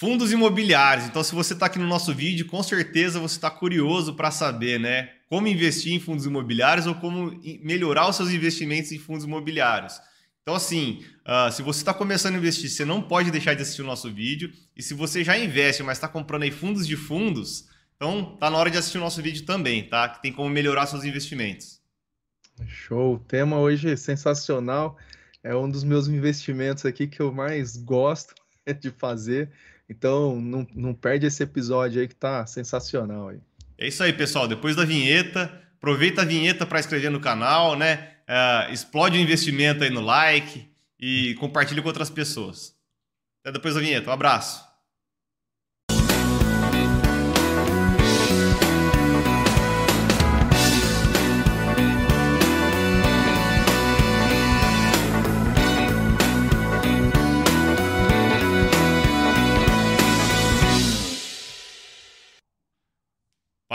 Fundos imobiliários. Então, se você está aqui no nosso vídeo, com certeza você está curioso para saber, né? Como investir em fundos imobiliários ou como melhorar os seus investimentos em fundos imobiliários. Então, assim, uh, se você está começando a investir, você não pode deixar de assistir o nosso vídeo. E se você já investe, mas está comprando aí fundos de fundos, então tá na hora de assistir o nosso vídeo também, tá? Que tem como melhorar seus investimentos. Show! O tema hoje é sensacional. É um dos meus investimentos aqui que eu mais gosto de fazer. Então, não, não perde esse episódio aí que tá sensacional aí. É isso aí, pessoal. Depois da vinheta, aproveita a vinheta para inscrever no canal, né? Uh, explode o investimento aí no like e compartilhe com outras pessoas. Até depois da vinheta. Um abraço.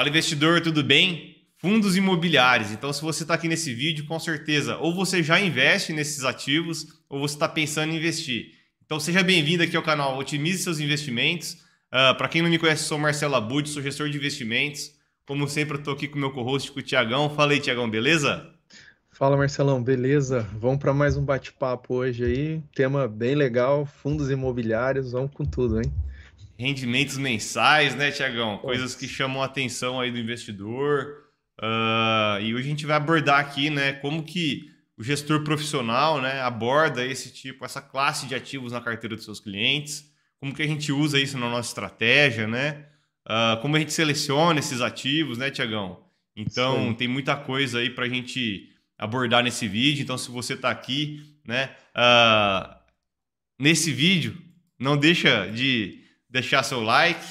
Fala investidor, tudo bem? Fundos imobiliários. Então, se você está aqui nesse vídeo, com certeza, ou você já investe nesses ativos, ou você está pensando em investir. Então, seja bem-vindo aqui ao canal Otimize seus investimentos. Uh, ah, Para quem não me conhece, sou Marcelo Abud, sou gestor de investimentos. Como sempre, estou aqui com o meu co-host, com o Tiagão. Fala aí, Tiagão, beleza? Fala, Marcelão, beleza? Vamos para mais um bate-papo hoje aí. Tema bem legal, fundos imobiliários, vamos com tudo, hein? Rendimentos mensais, né, Tiagão? Coisas que chamam a atenção aí do investidor. Uh, e hoje a gente vai abordar aqui, né, como que o gestor profissional, né, aborda esse tipo, essa classe de ativos na carteira dos seus clientes, como que a gente usa isso na nossa estratégia, né? Uh, como a gente seleciona esses ativos, né, Tiagão? Então, Sim. tem muita coisa aí para a gente abordar nesse vídeo. Então, se você está aqui, né, uh, nesse vídeo, não deixa de deixar seu like,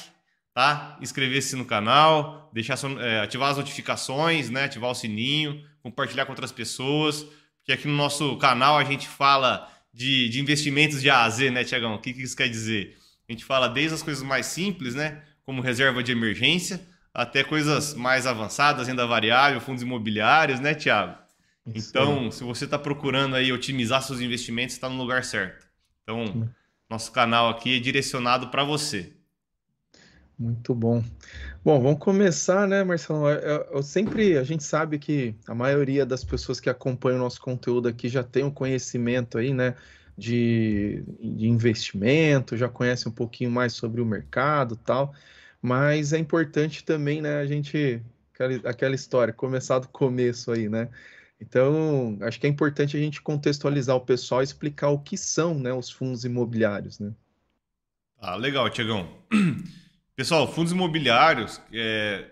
tá? Inscrever-se no canal, deixar é, ativar as notificações, né? Ativar o sininho, compartilhar com outras pessoas, porque aqui no nosso canal a gente fala de, de investimentos de A a Z, né, Tiagão? O que, que isso quer dizer? A gente fala desde as coisas mais simples, né? Como reserva de emergência, até coisas mais avançadas, renda variável, fundos imobiliários, né, Tiago? Então, se você está procurando aí otimizar seus investimentos, está no lugar certo. Então, nosso canal aqui é direcionado para você. Muito bom. Bom, vamos começar, né, Marcelo? Eu, eu, sempre, a gente sabe que a maioria das pessoas que acompanham o nosso conteúdo aqui já tem um conhecimento aí, né, de, de investimento, já conhece um pouquinho mais sobre o mercado tal, mas é importante também, né, a gente, aquela, aquela história, começar do começo aí, né? Então, acho que é importante a gente contextualizar o pessoal e explicar o que são né, os fundos imobiliários. Né? Ah, legal, Tiagão. Pessoal, fundos imobiliários, é...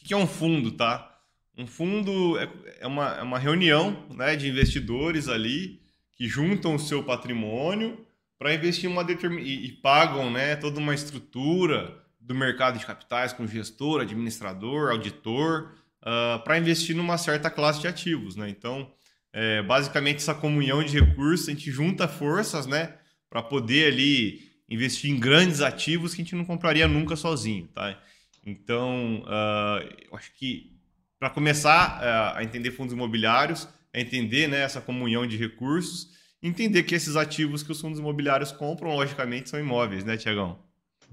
o que é um fundo, tá? Um fundo é, é uma, é uma reunião né, de investidores ali que juntam o seu patrimônio para investir em uma determinada. E, e, pagam né, toda uma estrutura do mercado de capitais com gestor, administrador, auditor uh, ah, para investir numa certa classe de ativos, né? Então, é, basicamente essa comunhão de recursos, a gente junta forças, né, para poder ali investir em grandes ativos que a gente não compraria nunca sozinho, tá? Então, uh, eu acho que para começar uh, a entender fundos imobiliários, é entender né, essa comunhão de recursos, entender que esses ativos que os fundos imobiliários compram, logicamente, são imóveis, né, Tiagão?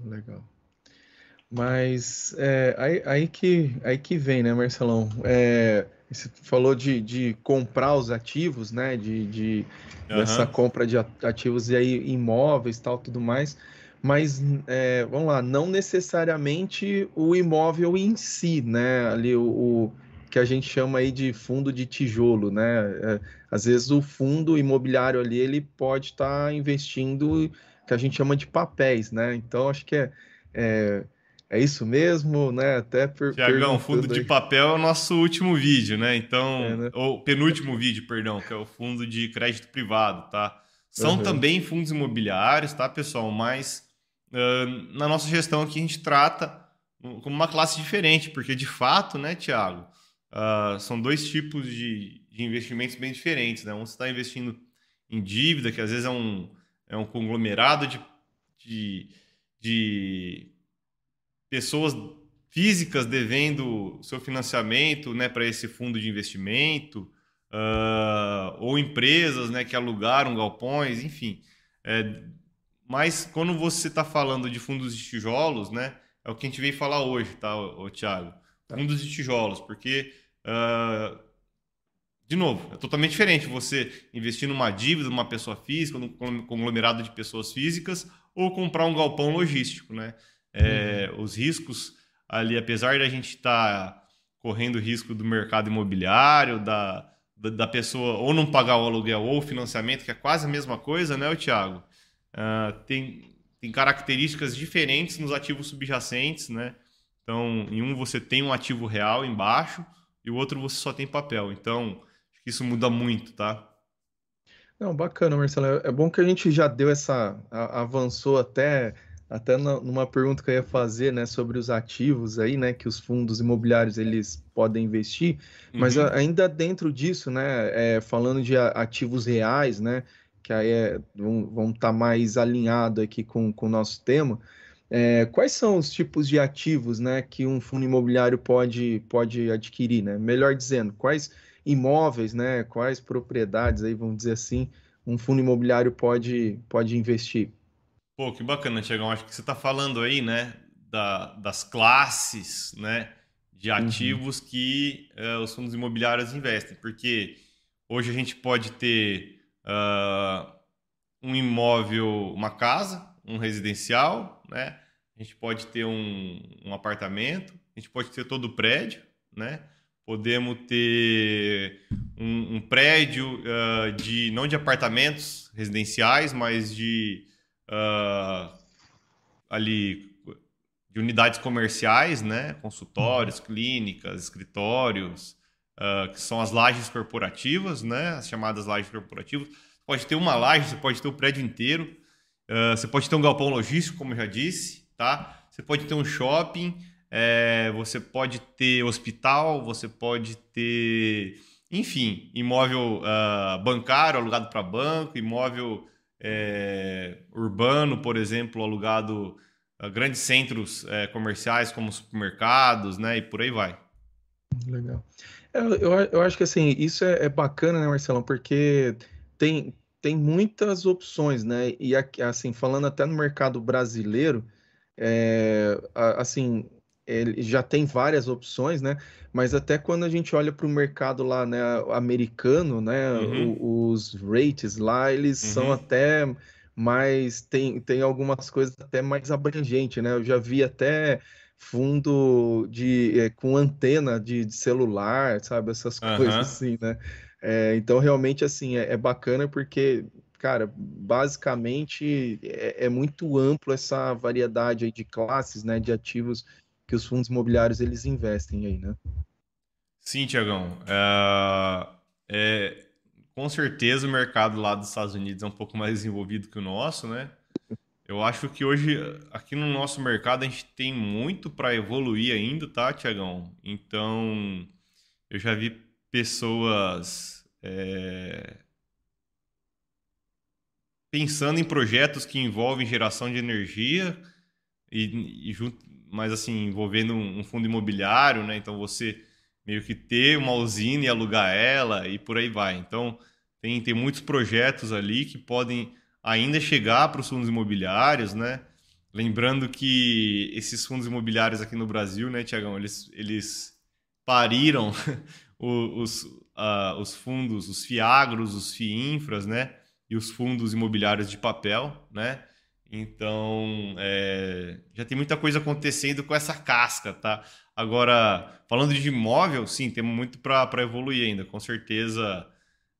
Legal. Mas é, aí, aí, que, aí que vem, né, Marcelão? É, você falou de, de comprar os ativos, né? De, de uhum. dessa compra de ativos e aí imóveis tal, tudo mais. Mas é, vamos lá, não necessariamente o imóvel em si, né? Ali o, o que a gente chama aí de fundo de tijolo, né? É, às vezes o fundo imobiliário ali ele pode estar tá investindo que a gente chama de papéis, né? Então acho que é, é isso mesmo, né? Até per Tiagão, fundo aí. de papel é o nosso último vídeo, né? Então, é, né? ou penúltimo vídeo, perdão, que é o fundo de crédito privado, tá? São uhum. também fundos imobiliários, tá, pessoal? Mas uh, na nossa gestão aqui a gente trata como uma classe diferente, porque de fato, né, Tiago, uh, são dois tipos de, de, investimentos bem diferentes, né? Um você está investindo em dívida, que às vezes é um, é um conglomerado de, de, de pessoas físicas devendo seu financiamento né, para esse fundo de investimento, uh, ou empresas né, que alugaram galpões, enfim. É, Mas quando você está falando de fundos de tijolos, né? É o que a gente veio falar hoje, tá, ô, ô Thiago? Tá. Fundos de tijolos, porque, uh, de novo, é totalmente diferente você investir numa dívida de uma pessoa física, num conglomerado de pessoas físicas, ou comprar um galpão logístico, né? É, uhum. Os riscos ali, apesar de a gente estar tá correndo risco do mercado imobiliário, da, da, da, pessoa ou não pagar o aluguel ou o financiamento, que é quase a mesma coisa, né, Thiago? Uh, tem, tem características diferentes nos ativos subjacentes, né? Então, em um você tem um ativo real embaixo e o outro você só tem papel. Então, acho que isso muda muito, tá? Não, bacana, Marcelo. É, é bom que a gente já deu essa. avançou até até numa pergunta que eu ia fazer, né, sobre os ativos aí, né, que os fundos imobiliários eles podem investir, mas uhum. ainda dentro disso, né, é, falando de ativos reais, né, que aí é, vão estar tá mais alinhado aqui com, com o nosso tema, é, quais são os tipos de ativos, né, que um fundo imobiliário pode, pode adquirir, né? Melhor dizendo, quais imóveis, né, quais propriedades aí, vamos dizer assim, um fundo imobiliário pode, pode investir? Pô, que bacana, Tiagão. Acho que você está falando aí, né, da, das classes, né, de uhum. ativos uhum. que uh, os fundos imobiliários investem. Porque hoje a gente pode ter uh, um imóvel, uma casa, um residencial, né? A gente pode ter um, um apartamento, a gente pode ter todo o prédio, né? Podemos ter um, um prédio uh, de não de apartamentos residenciais, mas de uh, ali de unidades comerciais, né? Consultórios, uhum. clínicas, escritórios, uh, que são as lajes corporativas, né? As chamadas lajes corporativas. Você pode ter uma laje, você pode ter o prédio inteiro, uh, você pode ter um galpão logístico, como eu já disse, tá? Você pode ter um shopping, é, você pode ter hospital, você pode ter, enfim, imóvel uh, bancário alugado para banco, imóvel é, urbano, por exemplo, alugado a grandes centros é, comerciais como supermercados, né? E por aí vai. Legal. É, eu, eu acho que assim, isso é, é bacana, né, Marcelão? Porque tem, tem muitas opções, né? E assim, falando até no mercado brasileiro, é, assim, ele já tem várias opções, né? Mas até quando a gente olha para o mercado lá, né, americano, né, uhum. o, os rates lá, eles uhum. são até mais tem, tem algumas coisas até mais abrangentes, né? Eu já vi até fundo de é, com antena de, de, celular, sabe? Essas uhum. coisas assim, né? É, então realmente assim é, é, bacana porque, cara, basicamente é, é muito amplo essa variedade aí de classes, né? De ativos que os fundos imobiliários eles investem aí, né? Sim, Tiagão. É, é, com certeza o mercado lá dos Estados Unidos é um pouco mais desenvolvido que o nosso, né? Eu acho que hoje, aqui no nosso mercado, a gente tem muito para evoluir ainda, tá, Tiagão? Então, eu já vi pessoas é, pensando em projetos que envolvem geração de energia e, e junto, mas assim, envolvendo um fundo imobiliário, né? Então você meio que ter uma usina e alugar ela e por aí vai. Então tem, tem muitos projetos ali que podem ainda chegar para os fundos imobiliários, né? Lembrando que esses fundos imobiliários aqui no Brasil, né, Tiagão, eles, eles pariram os, uh, os fundos, os FIAGROS, os FIINFRAS, né? E os fundos imobiliários de papel, né? Então, é, já tem muita coisa acontecendo com essa casca, tá? Agora, falando de imóvel, sim, temos muito para evoluir ainda. Com certeza,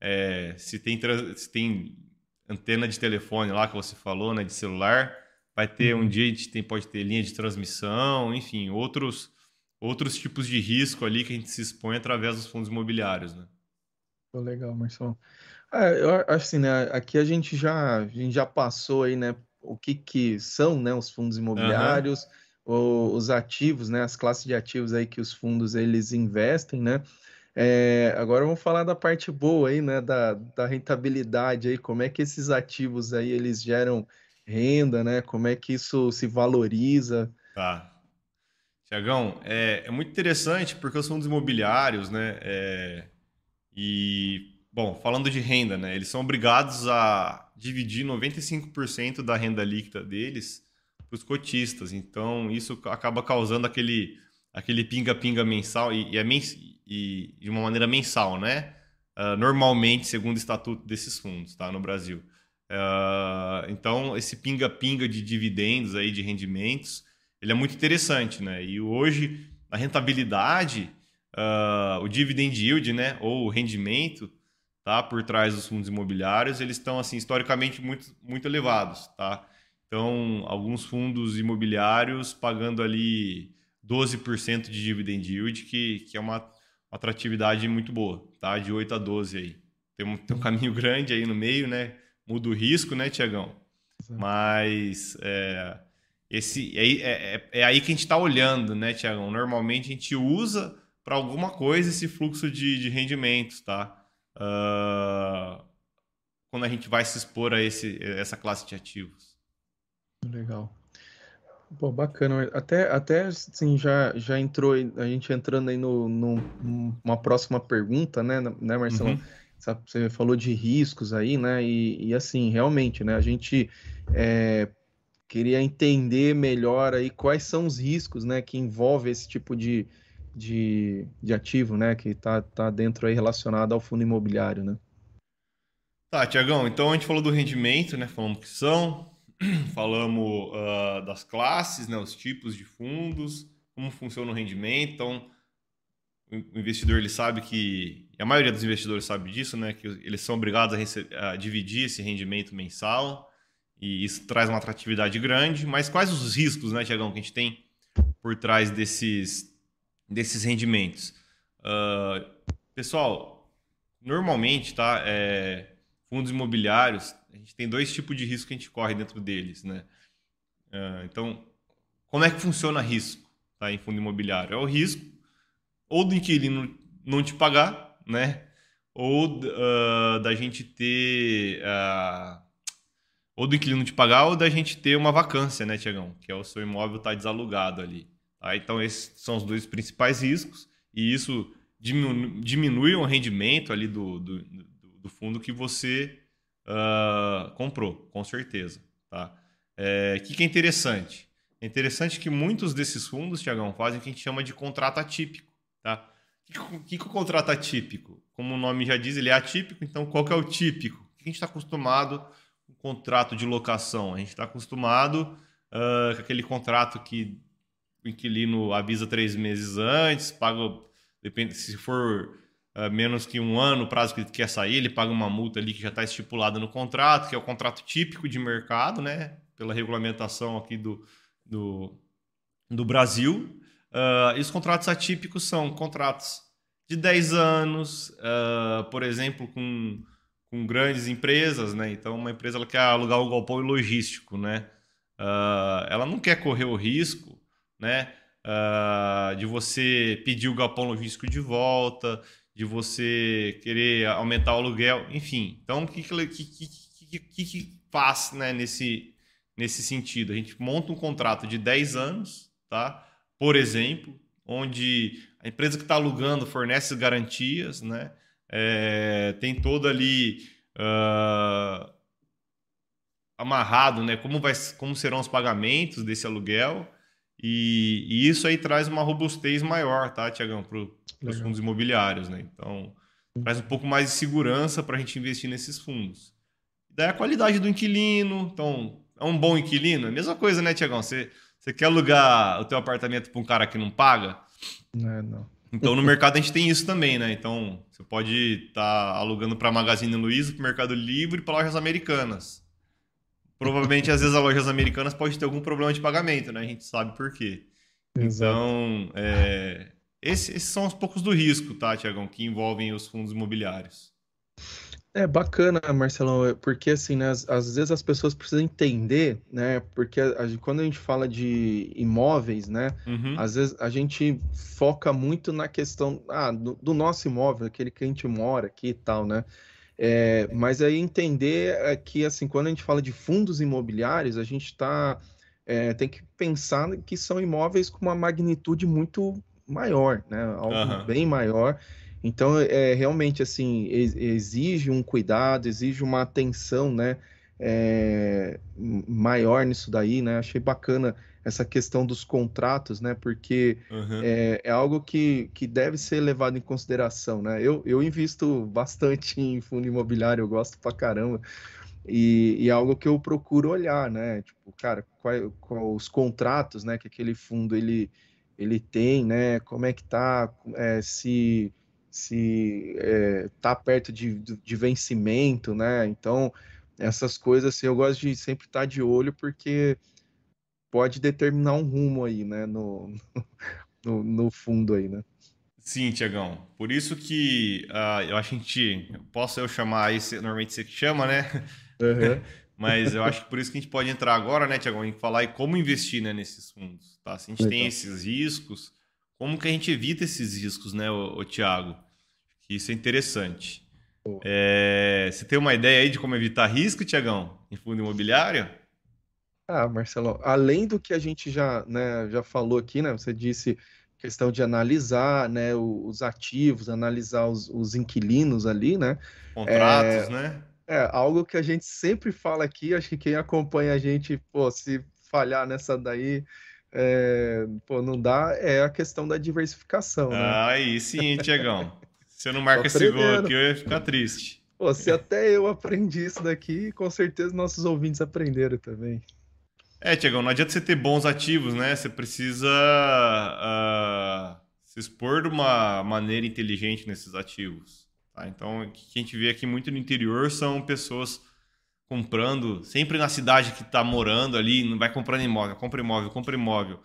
é, se, tem, se tem antena de telefone lá que você falou, né, de celular, vai ter um uhum. dia a gente tem, pode ter linha de transmissão, enfim, outros, outros tipos de risco ali que a gente se expõe através dos fundos imobiliários, né? Legal, Marcelo. É, eu acho assim, né? Aqui a gente já, a gente já passou aí, né, o que, que são né, os fundos imobiliários, uhum. os ativos, né, as classes de ativos aí que os fundos eles investem, né? É, agora vamos falar da parte boa aí, né, da, da rentabilidade aí, como é que esses ativos aí eles geram renda, né? Como é que isso se valoriza? Tá. Tiagão, é, é muito interessante porque os fundos imobiliários, né, é, e, bom, falando de renda, né, eles são obrigados a dividir 95% da renda líquida deles para os cotistas. Então, isso acaba causando aquele aquele pinga-pinga mensal e, e, é mens e, de uma maneira mensal, né? Uh, normalmente, segundo o estatuto desses fundos, tá? No Brasil. Uh, então, esse pinga-pinga de dividendos aí, de rendimentos, ele é muito interessante, né? E hoje, a rentabilidade, uh, o dividend yield, né? Ou o rendimento, tá? Por trás dos fundos imobiliários, eles estão, assim, historicamente muito, muito elevados, tá? Então, alguns fundos imobiliários pagando ali 12% de dividend yield, que, que é uma, uma, atratividade muito boa, tá? De 8 a 12 aí. Tem um, tem um caminho grande aí no meio, né? Muda o risco, né, Tiagão? Mas é, esse, é, é, é, aí que a gente está olhando, né, Tiagão? Normalmente a gente usa para alguma coisa esse fluxo de, de rendimentos, tá? Uh, quando a gente vai se expor a esse, essa classe de ativos. Legal. Pô, bacana. Até, até assim, já, já entrou, a gente entrando aí no, no, numa próxima pergunta, né, né Marcelo? Uhum. Você falou de riscos aí, né? E, e assim, realmente, né? A gente é, queria entender melhor aí quais são os riscos, né? Que envolve esse tipo de, de, de ativo, né? Que tá, tá dentro aí relacionado ao fundo imobiliário, né? Tá, Tiagão, então a gente falou do rendimento, né? Falamos que são, falamos uh, das classes, né, os tipos de fundos, como funciona o rendimento. Então, o investidor ele sabe que, a maioria dos investidores sabe disso, né, que eles são obrigados a, receber, a dividir esse rendimento mensal e isso traz uma atratividade grande. Mas quais os riscos, né, Tiagão, que a gente tem por trás desses, desses rendimentos? Uh, pessoal, normalmente, tá, é, fundos imobiliários a gente tem dois tipos de risco que a gente corre dentro deles, né? Uh, então, como é que funciona risco tá, em fundo imobiliário? É o risco ou do inquilino não te pagar, né? Ou uh, da gente ter... Uh, ou do inquilino te pagar ou da gente ter uma vacância, né, Tiagão? Que é o seu imóvel estar tá desalugado ali. Tá? Então, esses são os dois principais riscos e isso diminui, o rendimento ali do, do, do fundo que você uh, comprou, com certeza. Tá? É, o que, que é interessante? É interessante que muitos desses fundos, Tiagão, fazem o que a gente chama de contrato atípico. Tá? O que, que, é o contrato atípico? Como o nome já diz, ele é atípico, então qual que é o típico? O que a gente está acostumado com contrato de locação? A gente está acostumado uh, com aquele contrato que o inquilino avisa três meses antes, paga, depende se for uh, menos que um ano o prazo que ele quer sair, ele paga uma multa ali que já está estipulada no contrato, que é o contrato típico de mercado, né? Pela regulamentação aqui do, do, do Brasil. Uh, e os contratos atípicos são contratos de 10 anos, uh, por exemplo, com, com grandes empresas, né? Então, uma empresa ela quer alugar um galpão logístico, né? Uh, ela não quer correr o risco, né? Uh, de você pedir o galpão logístico de volta, de você querer aumentar o aluguel, enfim. Então, o que, que, que, que, que faz né, nesse, nesse sentido? A gente monta um contrato de 10 anos, tá? por exemplo, onde a empresa que está alugando fornece garantias, né? É, tem todo ali uh, amarrado, né? Como, vai, como serão os pagamentos desse aluguel. E, e isso aí traz uma robustez maior, tá, Tiagão, para os fundos imobiliários, né? Então, traz um pouco mais de segurança para a gente investir nesses fundos. Daí a qualidade do inquilino, então, é um bom inquilino? É a mesma coisa, né, Tiagão? Você, você quer alugar o teu apartamento para um cara que não paga? Não, é, não. Então, no mercado a gente tem isso também, né? Então, você pode estar tá alugando para Magazine Luiza, para Mercado Livre e para lojas americanas. Provavelmente, às vezes, as lojas americanas podem ter algum problema de pagamento, né? A gente sabe por quê. Exato. Então, é, esses, esses são os poucos do risco, tá, Tiagão, que envolvem os fundos imobiliários. É bacana, Marcelão, é, porque assim, né, às, às vezes as pessoas precisam entender, né, porque a, a, quando a gente fala de imóveis, né, uhum. às vezes a gente foca muito na questão ah, do, do, nosso imóvel, aquele que a gente mora aqui e tal, né, é, mas aí entender é que, assim, quando a gente fala de fundos imobiliários, a gente tá, é, tem que pensar que são imóveis com uma magnitude muito maior, né? Algo uhum. bem maior. Então, é realmente assim, exige um cuidado, exige uma atenção, né? é, maior nisso daí, né? Achei bacana essa questão dos contratos, né? Porque uhum. é, é, algo que, que deve ser levado em consideração, né? Eu, eu invisto bastante em fundo imobiliário, eu gosto pra caramba. E, e é algo que eu procuro olhar, né? Tipo, cara, quais qual os contratos, né? Que aquele fundo ele, ele tem, né? Como é que tá? É, se se é, tá perto de, de vencimento, né? Então essas coisas assim, eu gosto de sempre estar de olho porque pode determinar um rumo aí, né, no, no, no fundo aí, né? Sim, Tiagão. Por isso que uh, eu acho que a gente. Posso eu chamar aí, normalmente você que chama, né? Uhum. Mas eu acho que por isso que a gente pode entrar agora, né, Tiagão, e falar em como investir né, nesses fundos. Tá? Se a gente Legal. tem esses riscos, como que a gente evita esses riscos, né, o, o Tiago? Isso é interessante. É, você tem uma ideia aí de como evitar risco, Tiagão, em fundo imobiliário? Ah, Marcelo, além do que a gente já, né, já falou aqui, né? Você disse questão de analisar, né, os ativos, analisar os, os inquilinos ali, né? Contratos, é, né? É, algo que a gente sempre fala aqui, acho que quem acompanha a gente, pô, se falhar nessa daí, é, pô, não dá, é a questão da diversificação, né? Aí sim, Tiagão. Se eu não marca esse gol aqui, eu ia ficar triste. Pô, se até eu aprendi isso daqui, com certeza nossos ouvintes aprenderam também. É, Tiagão, não adianta você ter bons ativos, né? Você precisa uh, se expor de uma maneira inteligente nesses ativos. Tá? Então, o que a gente vê aqui muito no interior são pessoas comprando, sempre na cidade que está morando ali, não vai comprando imóvel, compra imóvel, compra imóvel.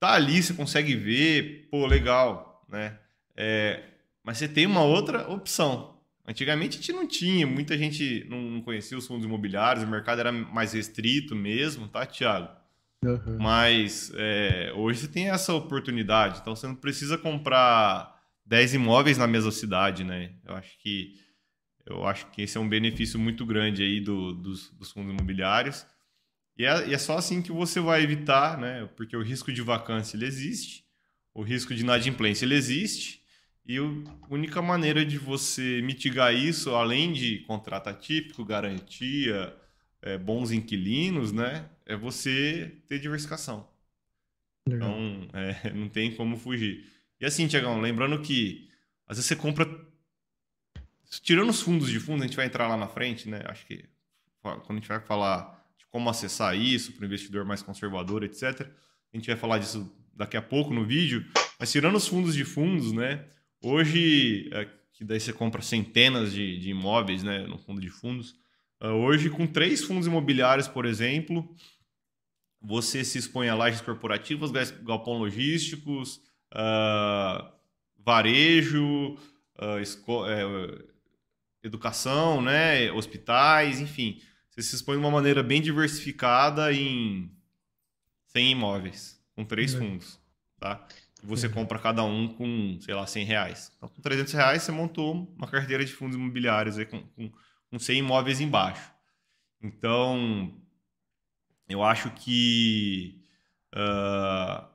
Tá ali, você consegue ver, pô, legal, né? É, mas você tem uma outra opção. Antigamente a gente não tinha, muita gente não conhecia os fundos imobiliários, o mercado era mais restrito mesmo, tá, Thiago? Uhum. Mas é, hoje você tem essa oportunidade, então você não precisa comprar 10 imóveis na mesma cidade, né? Eu acho que eu acho que esse é um benefício muito grande aí do, dos, dos, fundos imobiliários. E é, e é, só assim que você vai evitar, né? Porque o risco de vacância ele existe, o risco de inadimplência ele existe, e a única maneira de você mitigar isso, além de contrato atípico, garantia, é, bons inquilinos, né, é você ter diversificação. Legal. Então, é, não tem como fugir. E assim, Tiagão, lembrando que às vezes você compra. Tirando os fundos de fundo, a gente vai entrar lá na frente, né? Acho que quando a gente vai falar de como acessar isso para o investidor mais conservador, etc., a gente vai falar disso daqui a pouco no vídeo. Mas tirando os fundos de fundos, né? Hoje, é, que daí você compra centenas de, de, imóveis né, no fundo de fundos, uh, hoje com três fundos imobiliários, por exemplo, você se expõe a lajes corporativas, galpão logísticos, uh, varejo, uh, educação, né, hospitais, enfim. Você se expõe de uma maneira bem diversificada em 100 imóveis, com três uhum. fundos. Tá? Você uhum. compra cada um com, sei lá, 100 reais. Então, com 300 reais, você montou uma carteira de fundos imobiliários aí com, com, com 100 imóveis embaixo. Então, eu acho que uh,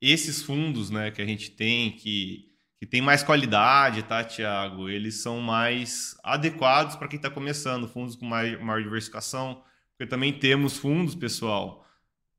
esses fundos né, que a gente tem, que, que tem mais qualidade, tá, Tiago? Eles são mais adequados para quem está começando, fundos com maior, maior diversificação, porque também temos fundos, pessoal,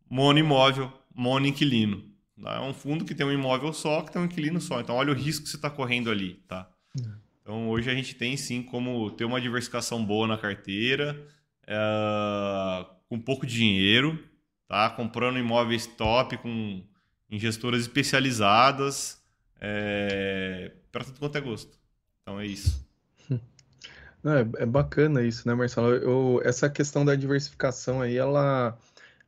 mono imóvel, mono inquilino. É um fundo que tem um imóvel só, que tem um inquilino só. Então, olha o risco que você está correndo ali, tá? É. Então, hoje a gente tem sim como ter uma diversificação boa na carteira, é, com pouco dinheiro, tá? Comprando imóveis top, com em gestoras especializadas, é, para tudo quanto é gosto. Então, é isso. Não, é, é, bacana isso, né, Marcelo? Eu, essa questão da diversificação aí, ela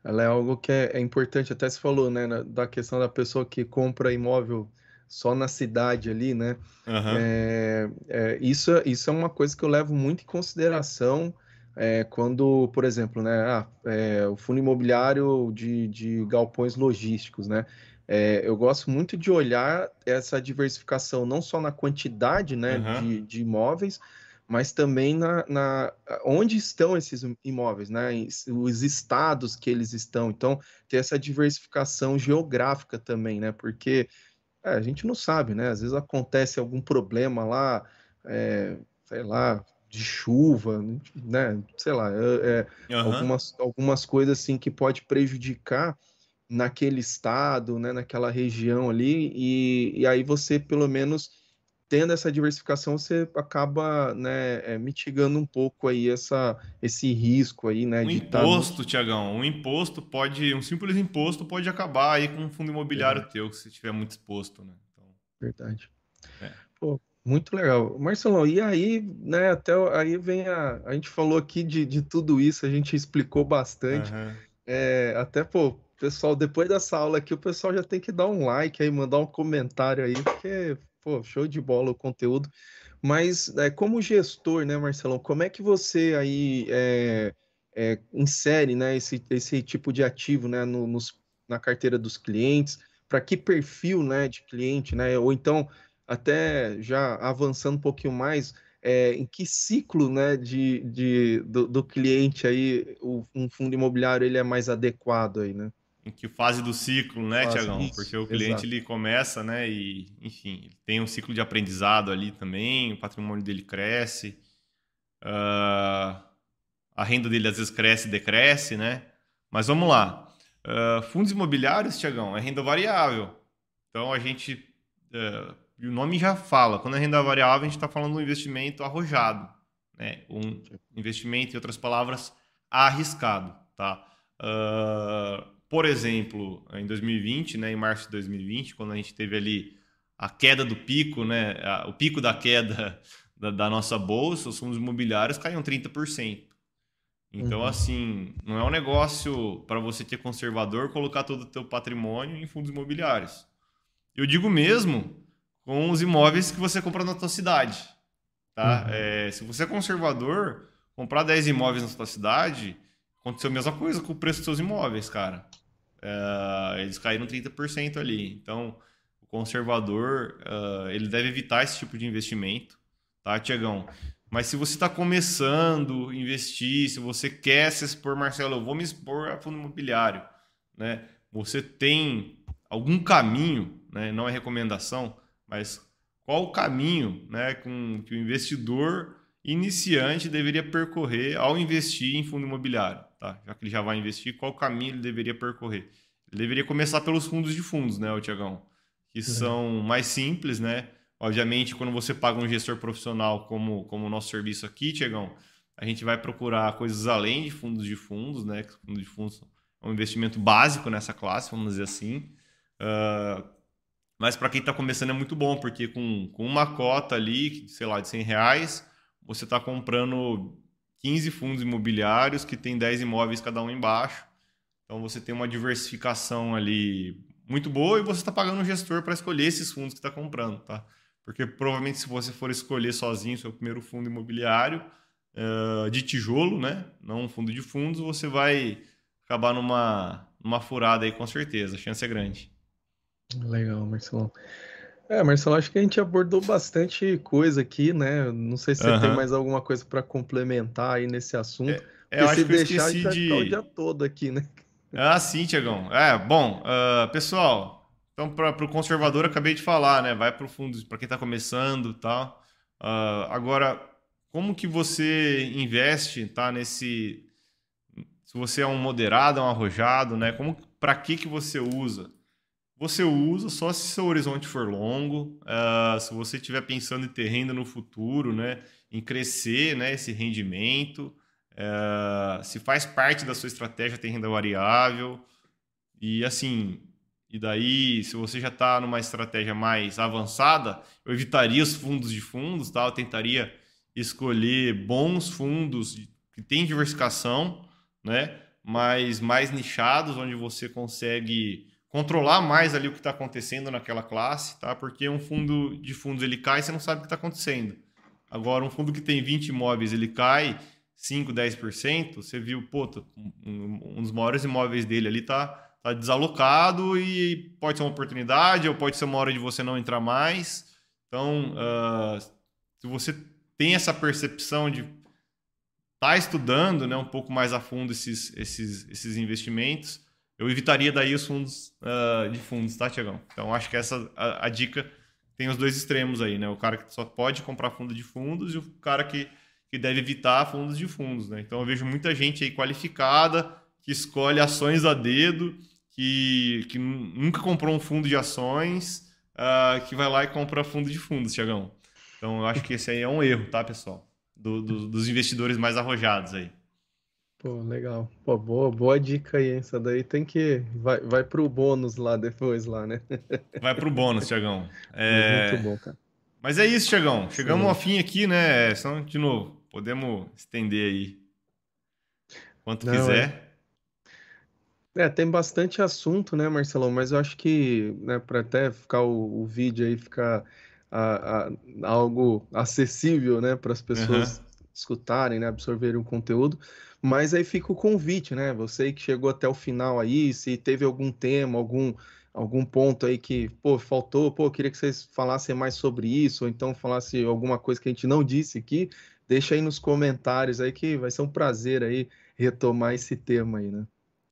ela é algo que é, é importante, até se falou, né, da questão da pessoa que compra imóvel só na cidade ali, né? Uhum. É, é, isso, isso é uma coisa que eu levo muito em consideração é, quando, por exemplo, né, ah, é, o fundo imobiliário de, de galpões logísticos, né? É, eu gosto muito de olhar essa diversificação não só na quantidade né, uhum. de, de imóveis, mas também na, na, onde estão esses imóveis, né? Os estados que eles estão. Então, ter essa diversificação geográfica também, né? Porque é, a gente não sabe, né? Às vezes acontece algum problema lá, é, sei lá, de chuva, né? Sei lá, é, uhum. algumas, algumas coisas assim que pode prejudicar naquele estado, né, naquela região ali, e, e aí você pelo menos tendo essa diversificação, você acaba né, é, mitigando um pouco aí essa, esse risco aí, né? Um imposto, no... Tiagão, um imposto pode, um simples imposto pode acabar aí com um fundo imobiliário é. teu, se estiver muito exposto, né? Então... Verdade. É. Pô, muito legal. Marcelo, e aí, né, até aí vem a. A gente falou aqui de, de tudo isso, a gente explicou bastante. Uhum. É, até, pô, pessoal, depois dessa aula aqui, o pessoal já tem que dar um like aí, mandar um comentário aí, porque pô, show de bola o conteúdo. Mas é, como gestor, né, Marcelão, como é que você aí é, é, insere né, esse, esse tipo de ativo né, no, nos, na carteira dos clientes? Para que perfil né, de cliente, né? Ou então, até já avançando um pouquinho mais, é, em que ciclo né, de, de, do, do cliente aí o, um fundo imobiliário ele é mais adequado aí, né? Em que fase do ciclo, né, Tiagão? Porque o cliente exato. ele começa, né, e enfim, tem um ciclo de aprendizado ali também, o patrimônio dele cresce, uh, a renda dele às vezes cresce e decresce, né? Mas vamos lá. Uh, fundos imobiliários, Tiagão, é renda variável. Então a gente, uh, o nome já fala, quando é renda variável a gente está falando de um investimento arrojado, né? Um investimento, em outras palavras, arriscado, tá? Uh, por exemplo, em 2020, né, em março de 2020, quando a gente teve ali a queda do pico, né, a, o pico da queda da, da, nossa bolsa, os fundos imobiliários caíram 30%. Então, uhum. assim, não é um negócio para você ter conservador colocar todo o teu patrimônio em fundos imobiliários. Eu digo mesmo com os imóveis que você compra na tua cidade. Tá? Uhum. É, se você é conservador, comprar 10 imóveis na sua cidade, aconteceu a mesma coisa com o preço dos seus imóveis, cara. Uh, eles caíram 30% ali. Então, o conservador, uh, ele deve evitar esse tipo de investimento, tá, Tiagão? Mas se você está começando a investir, se você quer se expor, Marcelo, eu vou me expor a fundo imobiliário, né? Você tem algum caminho, né? Não é recomendação, mas qual o caminho, né, com que o investidor iniciante deveria percorrer ao investir em fundo imobiliário? Tá? Já que ele já vai investir, qual caminho ele deveria percorrer? Ele deveria começar pelos fundos de fundos, né, o Tiagão? Que uhum. são mais simples, né? Obviamente, quando você paga um gestor profissional como, como o nosso serviço aqui, Tiagão, a gente vai procurar coisas além de fundos de fundos, né? Fundos de fundos é um investimento básico nessa classe, vamos dizer assim. Uh, mas para quem está começando é muito bom, porque com, com uma cota ali, sei lá, de 100 reais, você está comprando 15 fundos imobiliários que tem 10 imóveis cada um embaixo. Então você tem uma diversificação ali muito boa e você está pagando um gestor para escolher esses fundos que está comprando, tá? Porque provavelmente se você for escolher sozinho seu primeiro fundo imobiliário uh, de tijolo, né? Não um fundo de fundos, você vai acabar numa, numa furada aí com certeza. A chance é grande. Legal, Marcelão. É, Marcelo, acho que a gente abordou bastante coisa aqui, né? Não sei se você tem mais alguma coisa para complementar aí nesse assunto. É, eu acho se que deixar, eu esqueci de... o dia todo aqui, né? Ah, sim, Tiagão. É, bom, uh, pessoal, então para o conservador acabei de falar, né? Vai para o fundo, para quem está começando e tal. Uh, agora, como que você investe, tá? Nesse... Se você é um moderado, é um arrojado, né? Como, para que que você usa? Você usa só se seu horizonte for longo, uh, se você estiver pensando em ter renda no futuro, né, em crescer né, esse rendimento, uh, se faz parte da sua estratégia ter renda variável, e assim, e daí, se você já está numa estratégia mais avançada, eu evitaria os fundos de fundos, tá? eu tentaria escolher bons fundos que têm diversificação, né? mas mais nichados, onde você consegue controlar mais ali o que está acontecendo naquela classe, tá? Porque um fundo de fundos ele cai você não sabe o que está acontecendo. Agora, um fundo que tem 20 imóveis, ele cai 5, 10%, você viu, pô, um dos maiores imóveis dele ali tá, tá desalocado e pode ser uma oportunidade ou pode ser uma hora de você não entrar mais. Então, uh, se você tem essa percepção de tá estudando né, um pouco mais a fundo esses, esses, esses investimentos, eu evitaria daí os fundos uh, de fundos, tá, Tiagão? Então acho que essa a, a, dica tem os dois extremos aí, né? O cara que só pode comprar fundo de fundos e o cara que, que deve evitar fundos de fundos. Né? Então eu vejo muita gente aí qualificada que escolhe ações a dedo, que, que nunca comprou um fundo de ações, uh, que vai lá e compra fundo de fundos, Tiagão. Então eu acho que esse aí é um erro, tá, pessoal? Do, do, dos investidores mais arrojados aí. Pô, legal. Pô, boa, boa dica aí. Essa daí tem que. Vai, vai pro bônus lá depois, lá, né? Vai pro bônus, Tiagão. É... Muito bom, cara. Mas é isso, Tiagão. Chegamos Sim. ao fim aqui, né? Só, de novo, podemos estender aí quanto Não, quiser. É... é... tem bastante assunto, né, Marcelão? Mas eu acho que, né, para até ficar o, o, vídeo aí ficar a, a, algo acessível, né, para as pessoas uhum. escutarem, né, absorverem o conteúdo. Mas aí fica o convite, né? Você que chegou até o final aí, se teve algum tema, algum, algum ponto aí que, pô, faltou, pô, queria que vocês falassem mais sobre isso, ou então falasse alguma coisa que a gente não disse aqui, deixa aí nos comentários aí que vai ser um prazer aí retomar esse tema aí, né?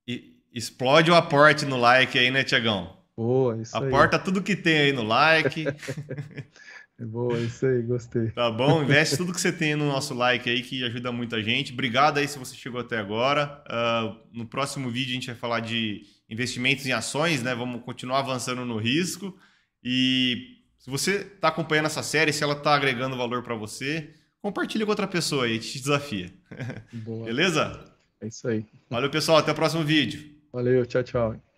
E explode o aporte no like aí, né, Tiagão? Boa, isso Aporta aí. tudo que tem aí no like. É boa, isso aí, gostei. Tá bom? Investe tudo que você tem no nosso like aí, que ajuda muita gente. Obrigado aí se você chegou até agora. Uh, no próximo vídeo a gente vai falar de investimentos em ações, né? Vamos continuar avançando no risco. E se você está acompanhando essa série, se ela está agregando valor para você, compartilha com outra pessoa aí, te desafia. Boa. Beleza? É isso aí. Valeu, pessoal. Até o próximo vídeo. Valeu, tchau, tchau.